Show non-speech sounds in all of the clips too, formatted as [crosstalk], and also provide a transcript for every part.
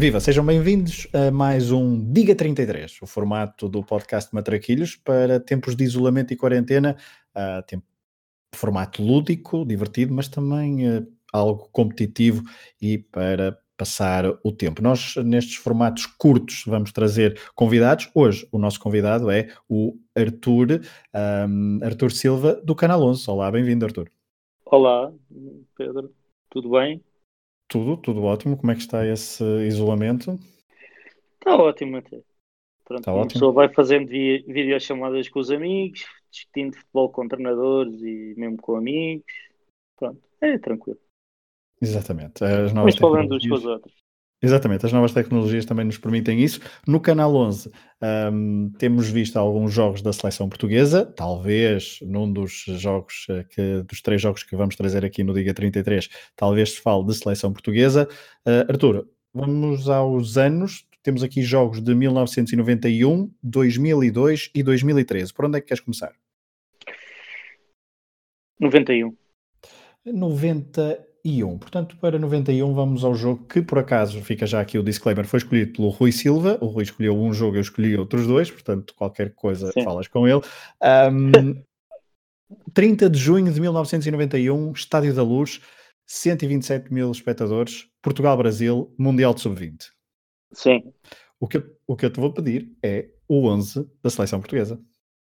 Viva, sejam bem-vindos a mais um Diga 33, o formato do podcast Matraquilhos para tempos de isolamento e quarentena, uh, tempo, formato lúdico, divertido, mas também uh, algo competitivo e para passar o tempo. Nós, nestes formatos curtos, vamos trazer convidados. Hoje, o nosso convidado é o Arthur, um, Arthur Silva, do Canal 11. Olá, bem-vindo, Arthur. Olá, Pedro, tudo bem? Tudo, tudo ótimo. Como é que está esse isolamento? Está ótimo até. Pronto, está ótimo. pessoa vai fazendo videochamadas com os amigos, discutindo futebol com treinadores e mesmo com amigos. Pronto, é tranquilo. Exatamente. As novas Mas falando uns com os outros. Exatamente, as novas tecnologias também nos permitem isso. No Canal 11 um, temos visto alguns jogos da seleção portuguesa, talvez num dos jogos, eh, que, dos três jogos que vamos trazer aqui no Diga 33, talvez se fale de seleção portuguesa. Uh, Artur, vamos aos anos, temos aqui jogos de 1991, 2002 e 2013. Por onde é que queres começar? 91. 90 91. Portanto, para 91 vamos ao jogo que, por acaso, fica já aqui o disclaimer, foi escolhido pelo Rui Silva. O Rui escolheu um jogo, eu escolhi outros dois, portanto, qualquer coisa Sim. falas com ele. Um, 30 [laughs] de junho de 1991, Estádio da Luz, 127 mil espectadores, Portugal-Brasil, Mundial de Sub-20. Sim. O que, o que eu te vou pedir é o 11 da seleção portuguesa.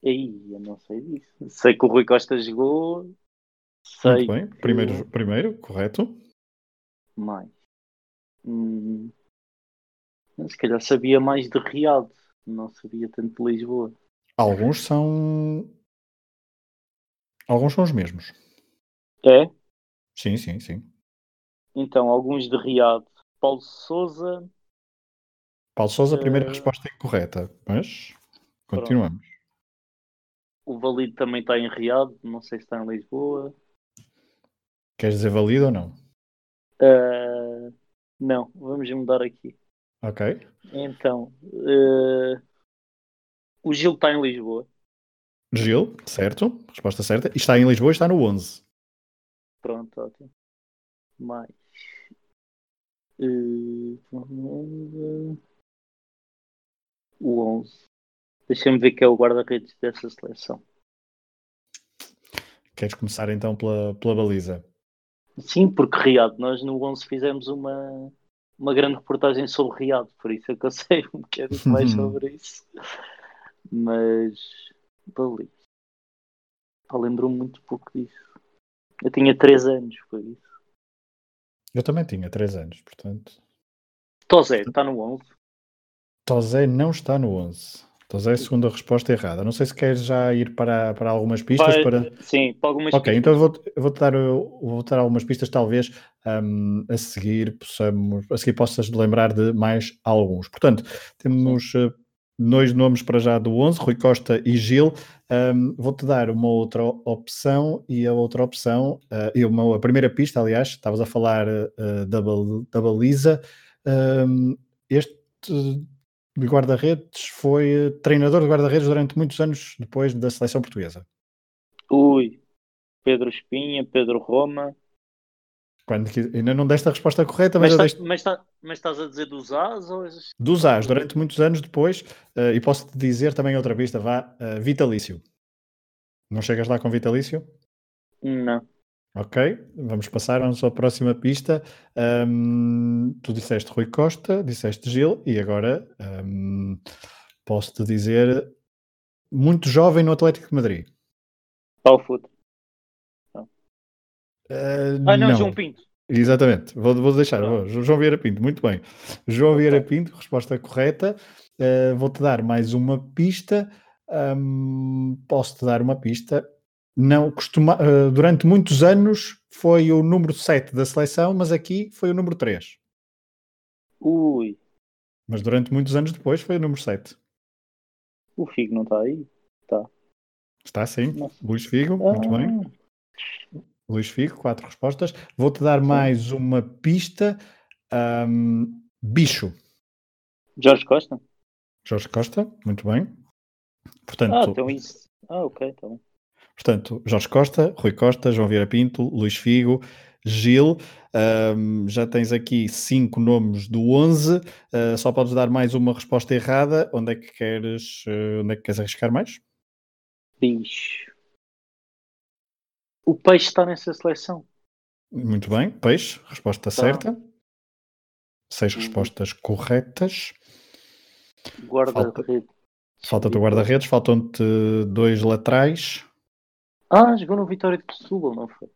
Ei, eu não sei disso. Sei que o Rui Costa jogou, Sei Muito bem. Que... Primeiro, primeiro, correto. Mais. Hum... Se calhar sabia mais de Riad, não sabia tanto de Lisboa. Alguns são. Alguns são os mesmos. É? Sim, sim, sim. Então, alguns de Riad. Paulo Souza. Paulo Souza, a primeira uh... resposta é incorreta, mas continuamos. Pronto. O Valido também está em Riad, não sei se está em Lisboa. Queres dizer válido ou não? Uh, não, vamos mudar aqui. Ok. Então, uh, o Gil está em Lisboa. Gil, certo. Resposta certa. E está em Lisboa e está no 11. Pronto, ótimo. Mais. Uh, o 11. Deixa-me ver quem é o guarda-redes dessa seleção. Queres começar então pela, pela baliza? Sim, porque Riad, nós no 11 fizemos uma, uma grande reportagem sobre Riad, por isso é que eu sei um bocadinho mais sobre isso. Mas, baliza. Lembro-me muito pouco disso. Eu tinha 3 anos, foi isso. Eu também tinha 3 anos, portanto. Tozé, está no 11? Tozé não está no 11. Então é a segunda resposta errada. Não sei se queres já ir para, para algumas pistas. Vai, para... Sim, para algumas Ok, pistas. então eu vou, eu vou-te dar, vou dar algumas pistas, talvez um, a seguir possamos, a seguir possas lembrar de mais alguns. Portanto, temos uh, dois nomes para já do 11, Rui Costa e Gil. Um, vou-te dar uma outra opção e a outra opção, uh, e uma, a primeira pista, aliás, estavas a falar uh, da, da baliza. Um, este de guarda-redes foi eh, treinador de guarda-redes durante muitos anos depois da seleção portuguesa. Ui, Pedro Espinha, Pedro Roma. Quando, ainda não deste a resposta correta, mas, mas, tá, deste... mas, tá, mas, estás a dizer dos As? Ou... Dos As, durante muitos anos depois, uh, e posso-te dizer também outra pista, vá, uh, vitalício. Não chegas lá com vitalício? Não. Ok, vamos passar à nossa próxima pista. Um, tu disseste Rui Costa, disseste Gil, e agora um, posso-te dizer muito jovem no Atlético de Madrid. Paulo Futo. Uh, ah, não, não, João Pinto. Exatamente, vou, vou deixar. Vou. João Vieira Pinto, muito bem. João okay. Vieira Pinto, resposta correta. Uh, Vou-te dar mais uma pista. Um, Posso-te dar uma pista não costuma, uh, durante muitos anos foi o número 7 da seleção, mas aqui foi o número 3. Ui. Mas durante muitos anos depois foi o número 7. O Figo não está aí? Está. Está sim. Nossa. Luís Figo, ah. muito bem. Luís Figo, quatro respostas. Vou-te dar mais uma pista. Um, bicho. Jorge Costa. Jorge Costa, muito bem. Portanto, ah, então isso. Ah, ok, está bem. Portanto, Jorge Costa, Rui Costa, João Vieira Pinto, Luís Figo, Gil. Um, já tens aqui cinco nomes do 11. Uh, só podes dar mais uma resposta errada. Onde é que queres, uh, onde é que queres arriscar mais? Bicho. O peixe está nessa seleção. Muito bem, peixe, resposta tá. certa. Seis uhum. respostas corretas. Guarda-redes. Falta-te o guarda-redes, faltam-te dois laterais. Ah, jogou no Vitória de Setúbal, não foi?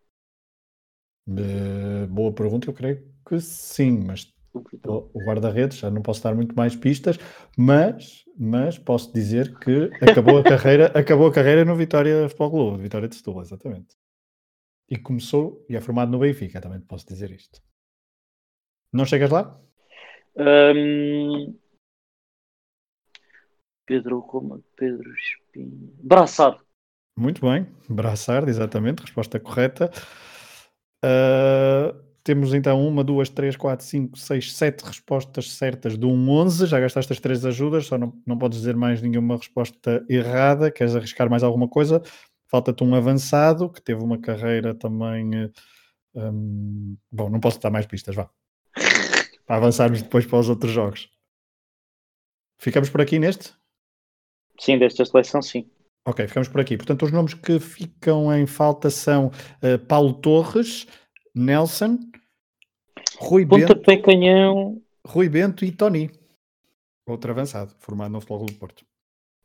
Uh, boa pergunta, eu creio que sim, mas o guarda-redes, já não posso dar muito mais pistas, mas, mas posso dizer que acabou a [laughs] carreira, acabou a carreira no Vitória Futebol Clube, Vitória de Setúbal, exatamente. E começou e é formado no Benfica, também posso dizer isto. Não chegas lá? Um... Pedro Roma, Pedro Espinho. Braçado. Muito bem, Braçard, exatamente, resposta correta. Uh, temos então uma, duas, três, quatro, cinco, seis, sete respostas certas de um 11. Já gastaste as três ajudas, só não, não podes dizer mais nenhuma resposta errada. Queres arriscar mais alguma coisa? Falta-te um avançado que teve uma carreira também. Um, bom, não posso dar mais pistas, vá. Para avançarmos depois para os outros jogos. Ficamos por aqui neste? Sim, desta seleção, sim. Ok, ficamos por aqui. Portanto, os nomes que ficam em falta são uh, Paulo Torres, Nelson, Rui Bento, Canhão. Rui Bento e Tony. Outro avançado, formado no Futebol do Porto.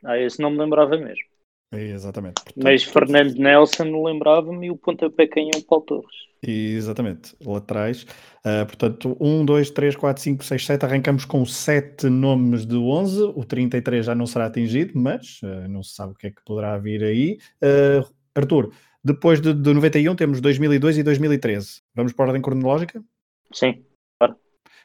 Ah, esse não me lembrava mesmo. Exatamente. Portanto, Mas Fernando Nelson lembrava-me e o pontapé canhão Paulo Torres. Exatamente, laterais. Uh, portanto, 1, 2, 3, 4, 5, 6, 7. Arrancamos com 7 nomes de 11. O 33 já não será atingido, mas uh, não se sabe o que é que poderá vir aí. Uh, Arthur, depois de, de 91 temos 2002 e 2013. Vamos para a ordem cronológica? Sim.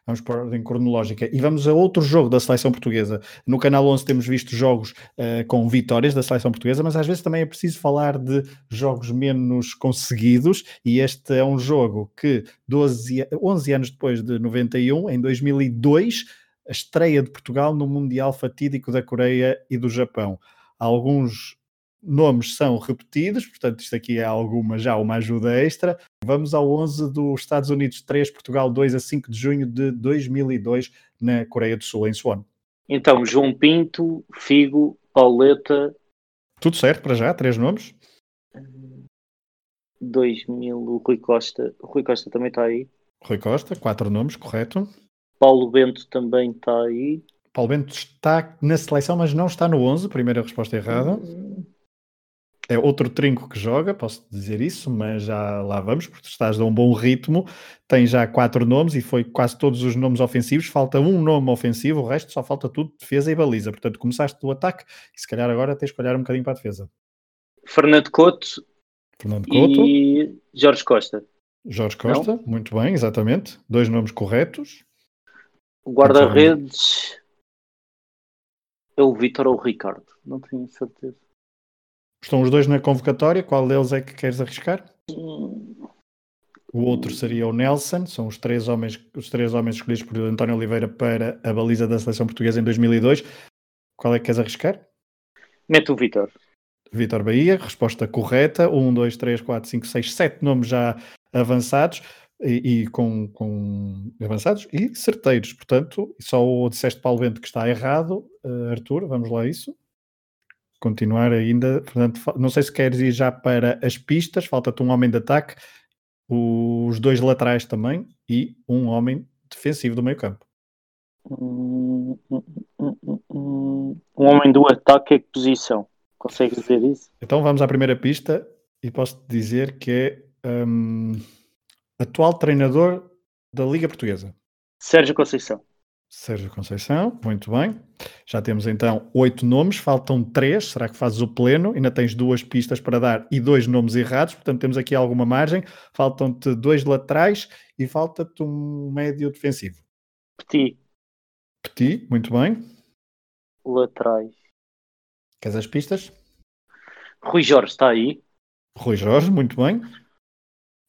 Vamos por ordem cronológica. E vamos a outro jogo da seleção portuguesa. No Canal 11 temos visto jogos uh, com vitórias da seleção portuguesa, mas às vezes também é preciso falar de jogos menos conseguidos. E este é um jogo que 12, 11 anos depois de 91, em 2002, a estreia de Portugal no Mundial Fatídico da Coreia e do Japão. Alguns nomes são repetidos, portanto, isto aqui é alguma já uma ajuda extra. Vamos ao 11 dos Estados Unidos 3, Portugal 2 a 5 de junho de 2002 na Coreia do Sul, em Swan. Então, João Pinto, Figo, Pauleta. Tudo certo para já, três nomes. 2000, o Rui Costa. O Rui Costa também está aí. Rui Costa, quatro nomes, correto. Paulo Bento também está aí. Paulo Bento está na seleção, mas não está no 11, primeira resposta errada. É outro trinco que joga, posso dizer isso, mas já lá vamos, porque estás a um bom ritmo. Tem já quatro nomes e foi quase todos os nomes ofensivos. Falta um nome ofensivo, o resto só falta tudo defesa e baliza. Portanto, começaste do ataque e se calhar agora tens que olhar um bocadinho para a defesa. Fernando Couto, Fernando Couto e Jorge Costa. Jorge Costa, Não? muito bem, exatamente. Dois nomes corretos. O guarda-redes é o Vitor ou o Ricardo, não tenho certeza. Estão os dois na convocatória, qual deles é que queres arriscar? O outro seria o Nelson, são os três homens, os três homens escolhidos por António Oliveira para a baliza da seleção portuguesa em 2002. Qual é que queres arriscar? Mete o Vitor. Vitor Bahia, resposta correta. Um, dois, três, quatro, cinco, seis, sete nomes já avançados e, e com, com, avançados e certeiros. Portanto, só o disseste Paulo Vento que está errado. Uh, Arthur, vamos lá a isso continuar ainda. Portanto, não sei se queres ir já para as pistas, falta-te um homem de ataque, os dois laterais também e um homem defensivo do meio campo. Um, homem do ataque é que posição? Consegues dizer isso? Então vamos à primeira pista e posso dizer que é um, atual treinador da Liga Portuguesa. Sérgio Conceição. Sérgio Conceição, muito bem. Já temos então oito nomes, faltam três. Será que fazes o pleno? Ainda tens duas pistas para dar e dois nomes errados, portanto temos aqui alguma margem. Faltam-te dois laterais e falta-te um médio defensivo. Petit. Petit, muito bem. Laterais. Queres as pistas? Rui Jorge está aí. Rui Jorge, muito bem.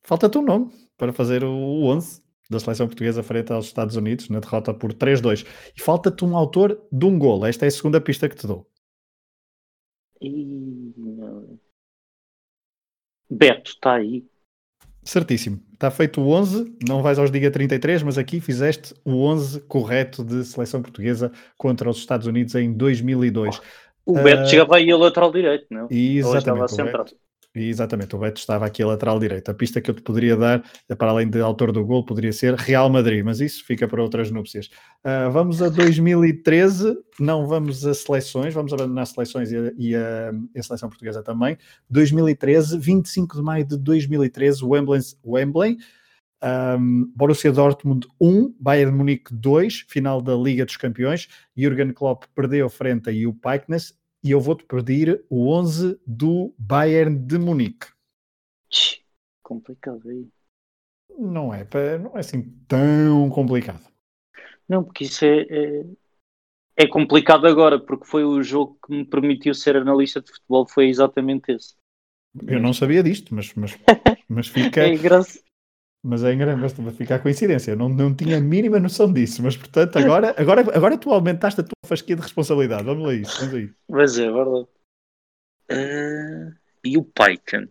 Falta-te um nome para fazer o 11 da seleção portuguesa frente aos Estados Unidos na derrota por 3-2. E falta-te um autor de um gol. Esta é a segunda pista que te dou. E... Beto está aí. Certíssimo. Está feito o 11, não vais aos Diga 33, mas aqui fizeste o 11 correto de seleção portuguesa contra os Estados Unidos em 2002. O Beto uh, chegava aí a lateral direito, não? Exatamente. O Beto, Exatamente, o Beto estava aqui a lateral direito. A pista que eu te poderia dar, para além de autor do gol, poderia ser Real Madrid, mas isso fica para outras núpcias. Uh, vamos a 2013, não vamos a seleções, vamos abandonar seleções e, a, e a, a, seleção portuguesa também. 2013, 25 de maio de 2013, Wembley, Wembley um, Borussia Dortmund 1, Bayern Munique 2, final da Liga dos Campeões. Jürgen Klopp perdeu frente a Jupp e eu vou-te pedir o 11 do Bayern de Munique. Complicado aí. Não é, não é assim tão complicado. Não, porque isso é, é, é, complicado agora, porque foi o jogo que me permitiu ser analista de futebol, foi exatamente esse. Eu não sabia disto, mas, mas, [laughs] mas fica. é engraçado. Mas é engraçado, vai ficar coincidência. Eu não, não tinha a mínima noção disso, mas portanto, agora, agora, agora tu aumentaste a tua fasquia de responsabilidade. Vamos lá isso, vamos aí. Mas é verdade. Uh, e o Python?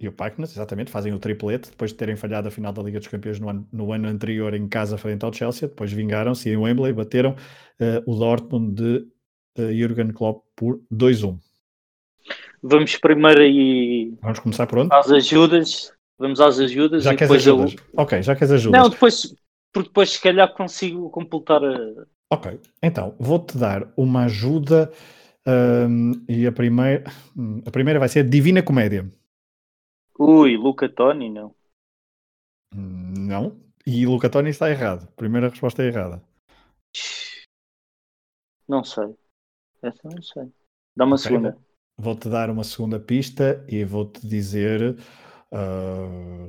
E o Python, exatamente, fazem o triplete depois de terem falhado a final da Liga dos Campeões no ano, no ano anterior em casa frente ao Chelsea. Depois vingaram-se em Wembley bateram uh, o Dortmund de uh, Jurgen Klopp por 2-1. Vamos primeiro aí. Vamos começar por onde? Às ajudas vamos às ajudas já e depois ajudas. eu. Ok, já queres ajudas. Não, depois, porque depois se calhar consigo completar a. Ok, então vou-te dar uma ajuda um, e a primeira, a primeira vai ser Divina Comédia. Ui, Luca Toni, não. Não, e Luca Toni está errado. Primeira resposta é errada. Não sei. Essa não sei. Dá uma okay, segunda. Vou-te dar uma segunda pista e vou-te dizer Uh,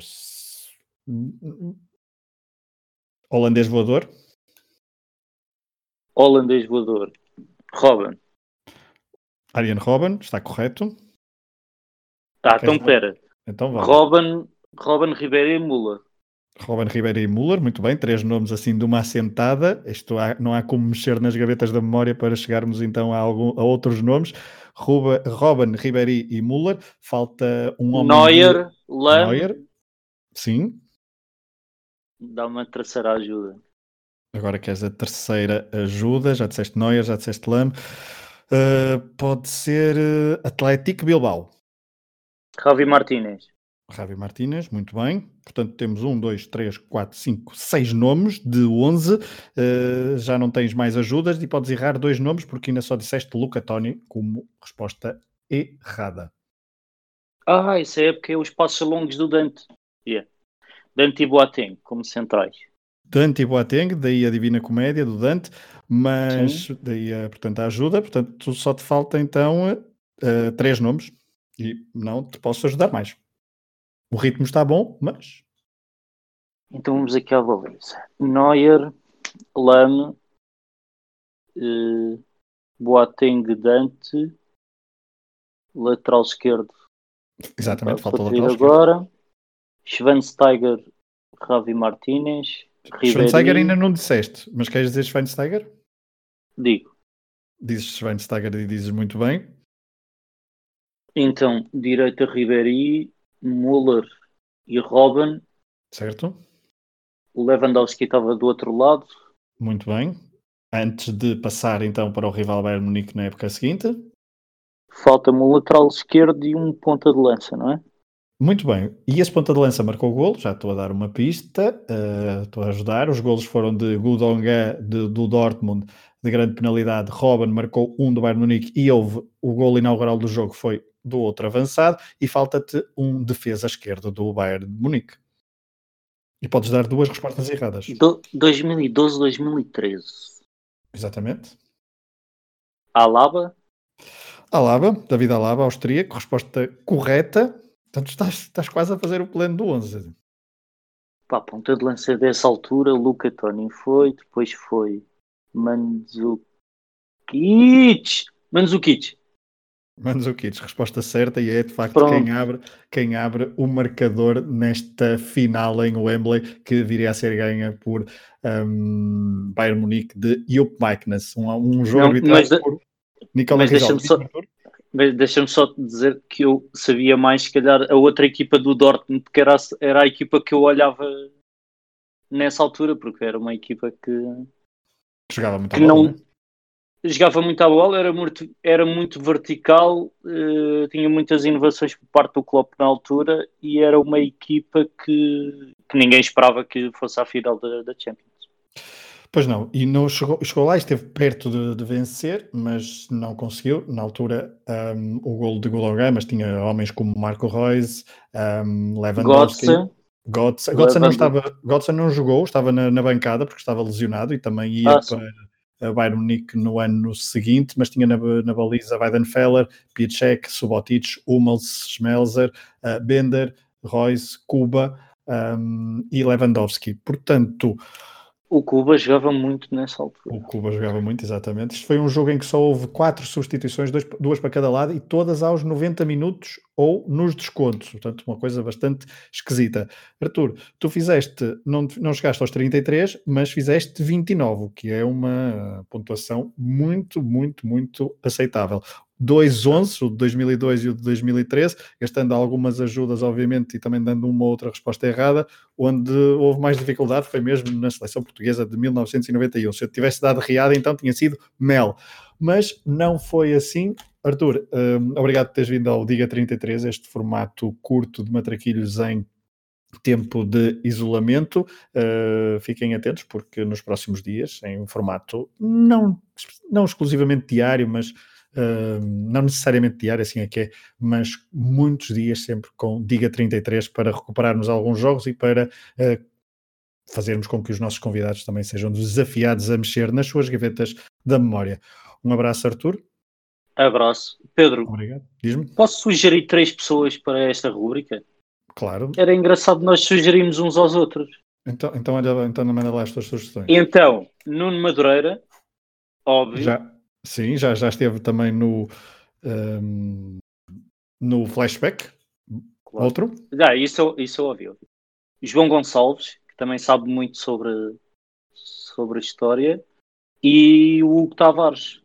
holandês voador. Holandês voador. Robin. Ariane Robin, está correto. Tá, então pera. Então vamos. Robin, Robin Ribeiro e Muller. Robin Ribeiro e Muller, muito bem, três nomes assim de uma assentada. Isto há, não há como mexer nas gavetas da memória para chegarmos então a, algum, a outros nomes. Ruba, Robin, Ribéry e Müller. Falta um homem. Neuer, de... Lam. Neuer. Sim. Dá uma terceira ajuda. Agora queres a terceira ajuda. Já disseste Neuer, já disseste Lam. Uh, pode ser uh, Atlético Bilbao. Javi Martínez. Javi Martínez, muito bem. Portanto, temos um, dois, três, quatro, cinco, seis nomes de 11. Uh, já não tens mais ajudas e podes errar dois nomes porque ainda só disseste Luca Toni como resposta errada. Ah, isso é porque é os passos longos do Dante. Yeah. Dante e Boateng como centrais. Dante e Boateng, daí a Divina Comédia do Dante, mas Sim. daí, a, portanto, a ajuda. Portanto, só te falta então uh, três nomes e não te posso ajudar mais. O ritmo está bom, mas. Então vamos aqui à baliza. Neuer, Lame, eh, Boateng Dante, lateral esquerdo. Exatamente, falta o lateral agora. Schweinsteiger, Ravi Martinez. Schweinsteiger ainda não disseste, mas queres dizer Schweinsteiger? Digo. Dizes Schweinsteiger e dizes muito bem. Então, direita Ribéry, Muller e Robin. Certo. O Lewandowski estava do outro lado. Muito bem. Antes de passar então para o rival Bayern Munique na época seguinte. Falta-me um lateral esquerdo e um ponta de lança, não é? Muito bem. E esse ponta de lança marcou o golo. Já estou a dar uma pista. Uh, estou a ajudar. Os golos foram de Gudonga, de, do Dortmund, de grande penalidade. Robin marcou um do Bayern Munique e houve o golo inaugural do jogo foi do outro avançado e falta-te um defesa esquerdo do Bayern de Munique. E podes dar duas respostas erradas. 2012, 2013. Exatamente. Alaba? Alaba, David Alaba, austríaco, resposta correta. Portanto, estás, estás quase a fazer o plano do 11. Pá, ponta de lança dessa altura, Luca Toni foi, depois foi Mandzukic. Mandzukic. Mandzukic, resposta certa e é de facto quem abre, quem abre o marcador nesta final em Wembley que viria a ser ganha por um, Bayern Munique de Jupp Heynckes, um, um jogo arbitrado por Nicolas Rizal. Deixa-me só dizer que eu sabia mais, se calhar, a outra equipa do Dortmund, que era, era a equipa que eu olhava nessa altura, porque era uma equipa que. Jogava muito que não, né? Jogava muito a bola, era muito, era muito vertical, uh, tinha muitas inovações por parte do Klopp na altura e era uma equipa que, que ninguém esperava que fosse à final da, da Champions. Pois não, e não chegou, chegou lá, esteve perto de, de vencer, mas não conseguiu. Na altura, um, o gol de Gologã, mas tinha homens como Marco Reus, um, Lewandowski. Götze. Götze, não estava, Götze não jogou, estava na, na, bancada porque estava lesionado e também ia ah, para a Bayern Munique no ano seguinte, mas tinha na, na baliza Weidenfeller, Pieczek, Subotic, Hummels, Schmelzer, uh, Bender, Reus, Kuba um, e Lewandowski. Portanto, o Cuba jogava muito nessa altura. O Cuba jogava muito, exatamente. Isto foi um jogo em que só houve quatro substituições, dois, duas para cada lado, e todas aos 90 minutos ou nos descontos. Portanto, uma coisa bastante esquisita. Arthur, tu fizeste, não, não chegaste aos 33, mas fizeste 29, que é uma pontuação muito, muito, muito aceitável dois 11, o de 2002 e o de 2013, gastando algumas ajudas, obviamente, e também dando uma outra resposta errada, onde houve mais dificuldade foi mesmo na seleção portuguesa de 1991. Se eu tivesse dado riada, então tinha sido Mel. Mas não foi assim. Arthur, um, obrigado por teres vindo ao Diga 33, este formato curto de matraquilhos em tempo de isolamento. Uh, fiquem atentos, porque nos próximos dias, em um formato não, não exclusivamente diário, mas não necessariamente diário, assim é que é, mas muitos dias sempre com Diga 33 para recuperarmos alguns jogos e para uh, fazermos com que os nossos convidados também sejam desafiados a mexer nas suas gavetas da memória. Um abraço, Arthur. Abraço. Pedro, Obrigado. Diz-me. Posso sugerir três pessoas para esta rúbrica? Claro. Era engraçado nós sugerirmos uns aos outros. Então, então, olha, então manda lá as tuas sugestões. Então, Nuno Madureira, óbvio. Já, Sim, já, já esteve também no, um, no flashback. Claro. Outro? Já, isso, isso eu ouvi. João Gonçalves, que também sabe muito sobre, sobre a história, e o Hugo Tavares.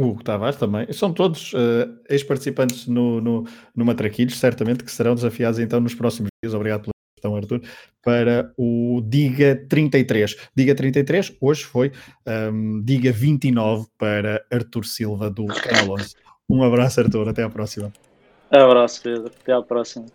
O Hugo Tavares também. São todos uh, ex-participantes no, no, no Matraquilhos, certamente que serão desafiados então nos próximos dias. Obrigado pela questão, Arthur, para o Diga 33. Diga 33, hoje foi um, Diga 29 para Arthur Silva do Canal 11. Um abraço, Arthur, até à próxima. Abraço, Pedro, até à próxima.